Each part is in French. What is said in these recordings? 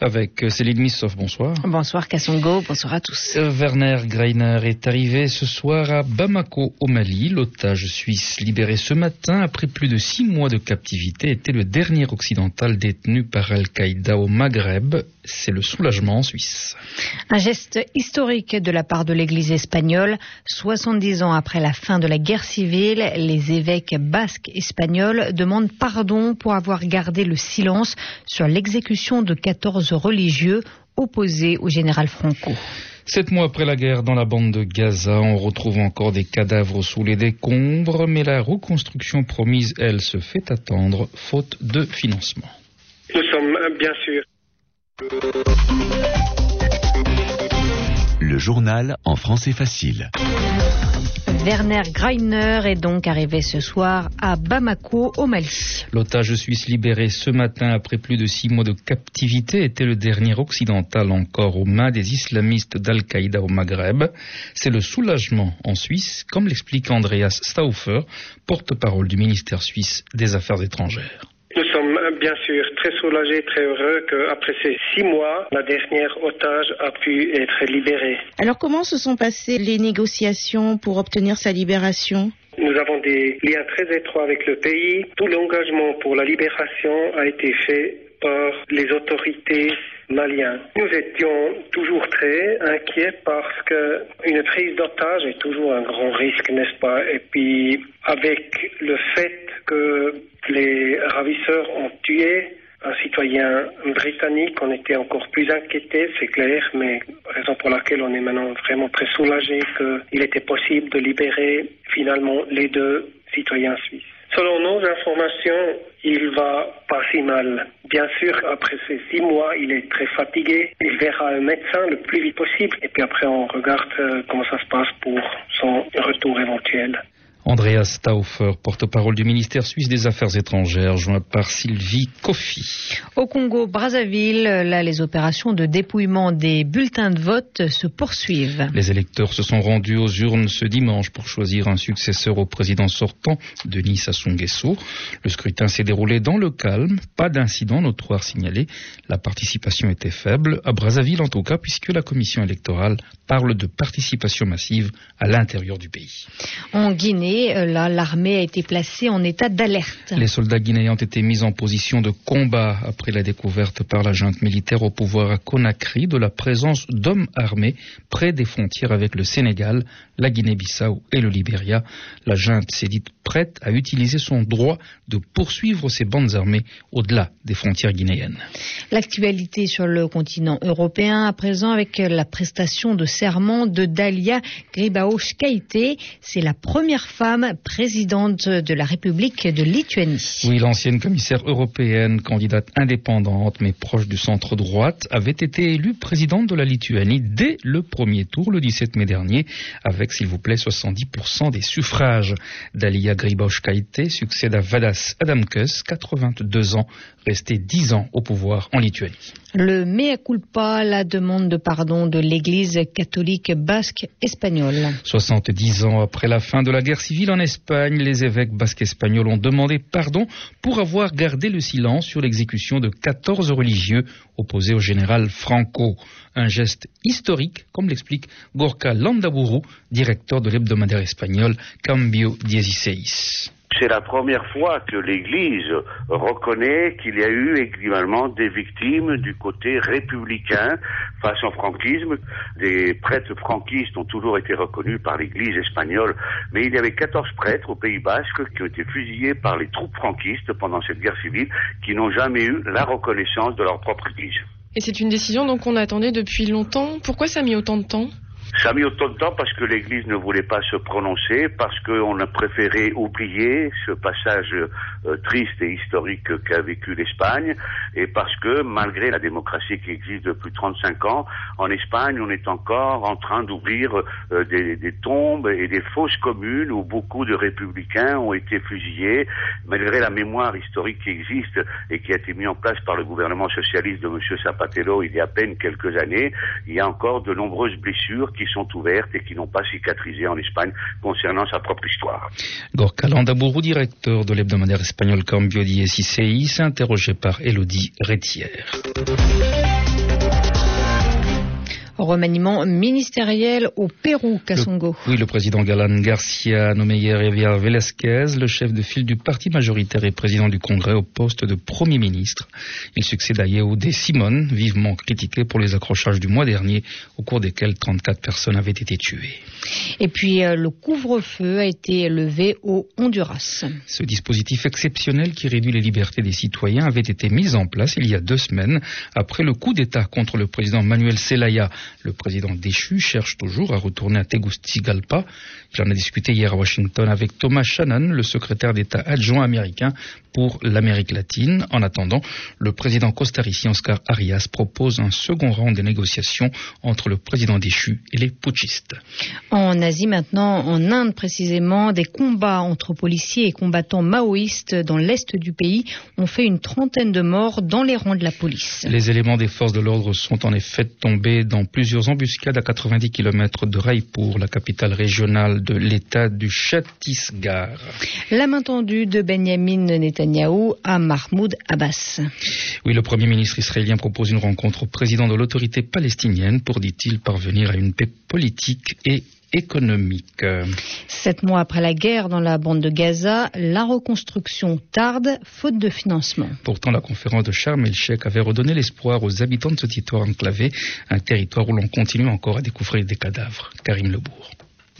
avec euh, Céline Missoff. Bonsoir. Bonsoir Kassongo, bonsoir à tous. Euh, Werner Greiner est arrivé ce soir à Bamako au Mali. L'otage suisse libéré ce matin après plus de six mois de captivité était le dernier occidental détenu par Al-Qaïda au Maghreb. C'est le soulagement en Suisse. Un geste historique de la part de l'Église espagnole. 70 ans après la fin de la guerre civile, les évêques basques espagnols demandent pardon pour avoir gardé le silence sur l'exécution de 14 religieux opposés au général Franco. Sept mois après la guerre dans la bande de Gaza, on retrouve encore des cadavres sous les décombres, mais la reconstruction promise, elle, se fait attendre, faute de financement. Nous sommes bien sûr. Le journal en français facile. Werner Greiner est donc arrivé ce soir à Bamako, au Mali. L'otage suisse libéré ce matin après plus de six mois de captivité était le dernier occidental encore aux mains des islamistes d'Al-Qaïda au Maghreb. C'est le soulagement en Suisse, comme l'explique Andreas Stauffer, porte-parole du ministère suisse des Affaires étrangères. Bien sûr très soulagés, très heureux qu'après ces six mois, la dernière otage a pu être libérée. Alors comment se sont passées les négociations pour obtenir sa libération? Nous avons des liens très étroits avec le pays. Tout l'engagement pour la libération a été fait par les autorités maliennes. Nous étions toujours très inquiets parce que une prise d'otage est toujours un grand risque, n'est-ce pas? Et puis avec le fait que les ravisseurs ont tué un citoyen britannique, on était encore plus inquiétés, c'est clair, mais raison pour laquelle on est maintenant vraiment très soulagé qu'il était possible de libérer finalement les deux citoyens suisses. Selon nos informations, il va pas si mal. Bien sûr, après ces six mois, il est très fatigué. Il verra un médecin le plus vite possible. Et puis après, on regarde euh, comment ça se passe pour son retour éventuel. Andreas Stauffer, porte-parole du ministère suisse des Affaires étrangères, joint par Sylvie Kofi. Au Congo, Brazzaville, là, les opérations de dépouillement des bulletins de vote se poursuivent. Les électeurs se sont rendus aux urnes ce dimanche pour choisir un successeur au président sortant, Denis Sassou Nguesso. Le scrutin s'est déroulé dans le calme, pas d'incident notoire signalé. La participation était faible, à Brazzaville en tout cas, puisque la commission électorale parle de participation massive à l'intérieur du pays. En Guinée, euh, là, l'armée a été placée en état d'alerte. Les soldats guinéens ont été mis en position de combat après la découverte par la junte militaire au pouvoir à Conakry de la présence d'hommes armés près des frontières avec le Sénégal, la Guinée-Bissau et le Libéria. La junte s'est dite prête à utiliser son droit de poursuivre ses bandes armées au-delà des frontières guinéennes. L'actualité sur le continent européen à présent avec la prestation de serment de Dalia Gribaouch Keïté. C'est la première femme présidente de la République de Lituanie. Oui, l'ancienne commissaire européenne, candidate indépendante mais proche du centre droite, avait été élue présidente de la Lituanie dès le premier tour le 17 mai dernier avec, s'il vous plaît, 70% des suffrages. Dalia Grybauskaite succède à Vadas Adamkus, 82 ans, resté 10 ans au pouvoir en Lituanie. Le mea culpa, la demande de pardon de l'Église catholique basque espagnole. 70 ans après la fin de la guerre civile en Espagne, les évêques basques espagnols ont demandé pardon pour avoir gardé le silence sur l'exécution de 14 religieux opposés au général Franco. Un geste historique, comme l'explique Gorka Landaburu, directeur de l'hebdomadaire espagnol Cambio 16. C'est la première fois que l'Église reconnaît qu'il y a eu également des victimes du côté républicain face au franquisme. Des prêtres franquistes ont toujours été reconnus par l'Église espagnole, mais il y avait 14 prêtres au Pays Basque qui ont été fusillés par les troupes franquistes pendant cette guerre civile, qui n'ont jamais eu la reconnaissance de leur propre Église. Et c'est une décision donc qu'on attendait depuis longtemps. Pourquoi ça a mis autant de temps? Ça a mis autant de temps parce que l'Église ne voulait pas se prononcer, parce qu'on a préféré oublier ce passage euh, triste et historique qu'a vécu l'Espagne, et parce que malgré la démocratie qui existe depuis 35 ans, en Espagne, on est encore en train d'ouvrir euh, des, tombes et des fosses communes où beaucoup de républicains ont été fusillés, malgré la mémoire historique qui existe et qui a été mise en place par le gouvernement socialiste de M. Zapatero il y a à peine quelques années, il y a encore de nombreuses blessures qui sont ouvertes et qui n'ont pas cicatrisé en Espagne concernant sa propre histoire. Gorka Landabourou, directeur de l'hebdomadaire espagnol Cambio Dieciséis, s'est interrogé par Elodie Rétière. Remaniement ministériel au Pérou, Kassongo. oui, le président Galan Garcia a nommé hier Javier Velasquez, le chef de file du parti majoritaire et président du Congrès, au poste de Premier ministre. Il succède à Yehoudé Simon, vivement critiqué pour les accrochages du mois dernier, au cours desquels 34 personnes avaient été tuées. Et puis, euh, le couvre-feu a été levé au Honduras. Ce dispositif exceptionnel qui réduit les libertés des citoyens avait été mis en place il y a deux semaines, après le coup d'État contre le président Manuel Zelaya le président déchu cherche toujours à retourner à Tegucigalpa. Il en a discuté hier à Washington avec Thomas Shannon, le secrétaire d'État adjoint américain pour l'Amérique latine. En attendant, le président costaricien Oscar Arias propose un second round de négociations entre le président déchu et les putschistes. En Asie maintenant, en Inde précisément, des combats entre policiers et combattants maoïstes dans l'est du pays ont fait une trentaine de morts dans les rangs de la police. Les éléments des forces de l'ordre sont en effet tombés dans plusieurs embuscades à 90 km de Raipur, la capitale régionale de l'État du Chhattisgarh. La main tendue de Benjamin Netanyahu à Mahmoud Abbas. Oui, le Premier ministre israélien propose une rencontre au président de l'autorité palestinienne pour, dit-il, parvenir à une paix politique et économique. Sept mois après la guerre dans la bande de Gaza, la reconstruction tarde, faute de financement. Pourtant, la conférence de Sharm el-Sheikh avait redonné l'espoir aux habitants de ce territoire enclavé, un territoire où l'on continue encore à découvrir des cadavres. Karim Lebourg.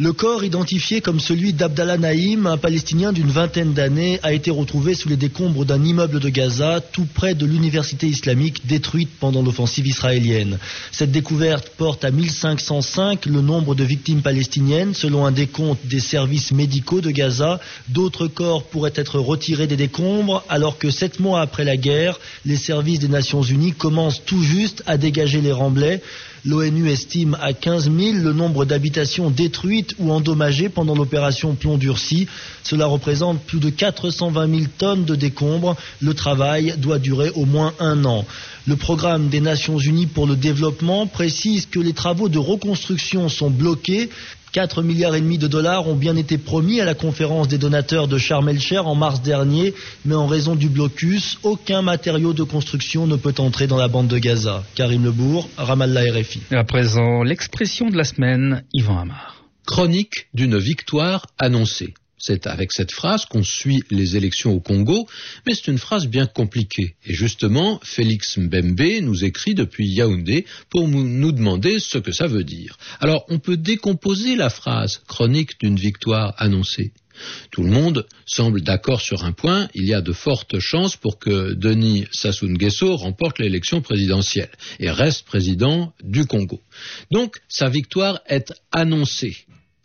Le corps, identifié comme celui d'Abdallah Naïm, un Palestinien d'une vingtaine d'années, a été retrouvé sous les décombres d'un immeuble de Gaza, tout près de l'université islamique détruite pendant l'offensive israélienne. Cette découverte porte à 1505 le nombre de victimes palestiniennes, selon un décompte des services médicaux de Gaza. D'autres corps pourraient être retirés des décombres, alors que sept mois après la guerre, les services des Nations Unies commencent tout juste à dégager les remblais. L'ONU estime à 15 000 le nombre d'habitations détruites ou endommagées pendant l'opération Plomb durci. Cela représente plus de 420 000 tonnes de décombres. Le travail doit durer au moins un an. Le programme des Nations Unies pour le développement précise que les travaux de reconstruction sont bloqués 4 milliards et demi de dollars ont bien été promis à la conférence des donateurs de Sharm el-Sheikh en mars dernier, mais en raison du blocus, aucun matériau de construction ne peut entrer dans la bande de Gaza. Karim Lebourg, Ramallah RFI. À présent, l'expression de la semaine, Yvan Amar. Chronique d'une victoire annoncée. C'est avec cette phrase qu'on suit les élections au Congo, mais c'est une phrase bien compliquée. Et justement, Félix Mbembe nous écrit depuis Yaoundé pour nous demander ce que ça veut dire. Alors, on peut décomposer la phrase chronique d'une victoire annoncée. Tout le monde semble d'accord sur un point, il y a de fortes chances pour que Denis Sassou Nguesso remporte l'élection présidentielle et reste président du Congo. Donc sa victoire est annoncée.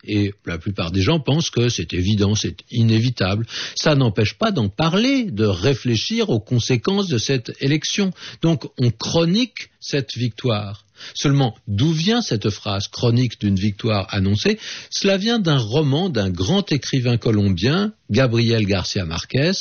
Et la plupart des gens pensent que c'est évident, c'est inévitable. Ça n'empêche pas d'en parler, de réfléchir aux conséquences de cette élection. Donc on chronique cette victoire. Seulement, d'où vient cette phrase chronique d'une victoire annoncée? Cela vient d'un roman d'un grand écrivain colombien, Gabriel Garcia Marquez,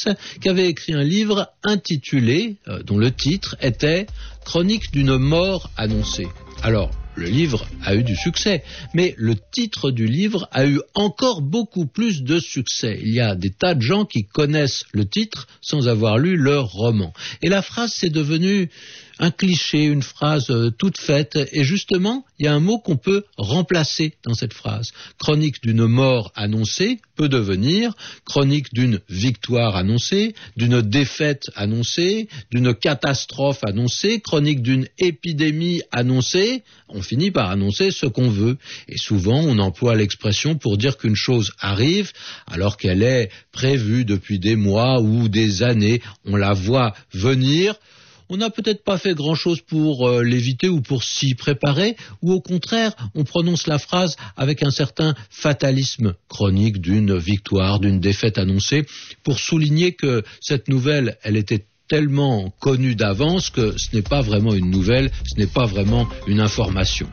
qui avait écrit un livre intitulé, euh, dont le titre était Chronique d'une mort annoncée. Alors, le livre a eu du succès, mais le titre du livre a eu encore beaucoup plus de succès. Il y a des tas de gens qui connaissent le titre sans avoir lu leur roman. Et la phrase s'est devenue un cliché, une phrase euh, toute faite, et justement, il y a un mot qu'on peut remplacer dans cette phrase. Chronique d'une mort annoncée peut devenir chronique d'une victoire annoncée, d'une défaite annoncée, d'une catastrophe annoncée, chronique d'une épidémie annoncée. On finit par annoncer ce qu'on veut. Et souvent, on emploie l'expression pour dire qu'une chose arrive alors qu'elle est prévue depuis des mois ou des années. On la voit venir on n'a peut-être pas fait grand-chose pour euh, l'éviter ou pour s'y préparer, ou au contraire, on prononce la phrase avec un certain fatalisme chronique d'une victoire, d'une défaite annoncée, pour souligner que cette nouvelle, elle était tellement connue d'avance que ce n'est pas vraiment une nouvelle, ce n'est pas vraiment une information.